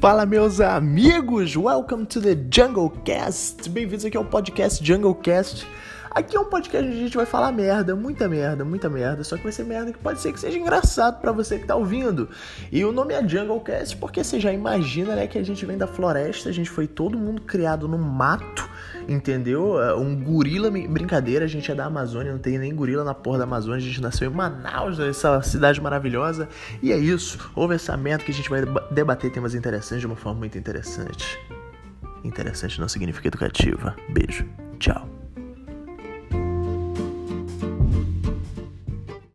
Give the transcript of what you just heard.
Fala, meus amigos! Welcome to the Jungle Cast! Bem-vindos aqui ao podcast Jungle Cast. Aqui é um podcast onde a gente vai falar merda, muita merda, muita merda. Só que vai ser merda que pode ser que seja engraçado para você que tá ouvindo. E o nome é Jungle Cast porque você já imagina, né, que a gente vem da floresta, a gente foi todo mundo criado no mato, entendeu? É, um gorila, brincadeira, a gente é da Amazônia, não tem nem gorila na porra da Amazônia, a gente nasceu em Manaus, essa cidade maravilhosa. E é isso, ouve essa merda que a gente vai debater temas interessantes de uma forma muito interessante. Interessante não significa educativa. Beijo. Tchau.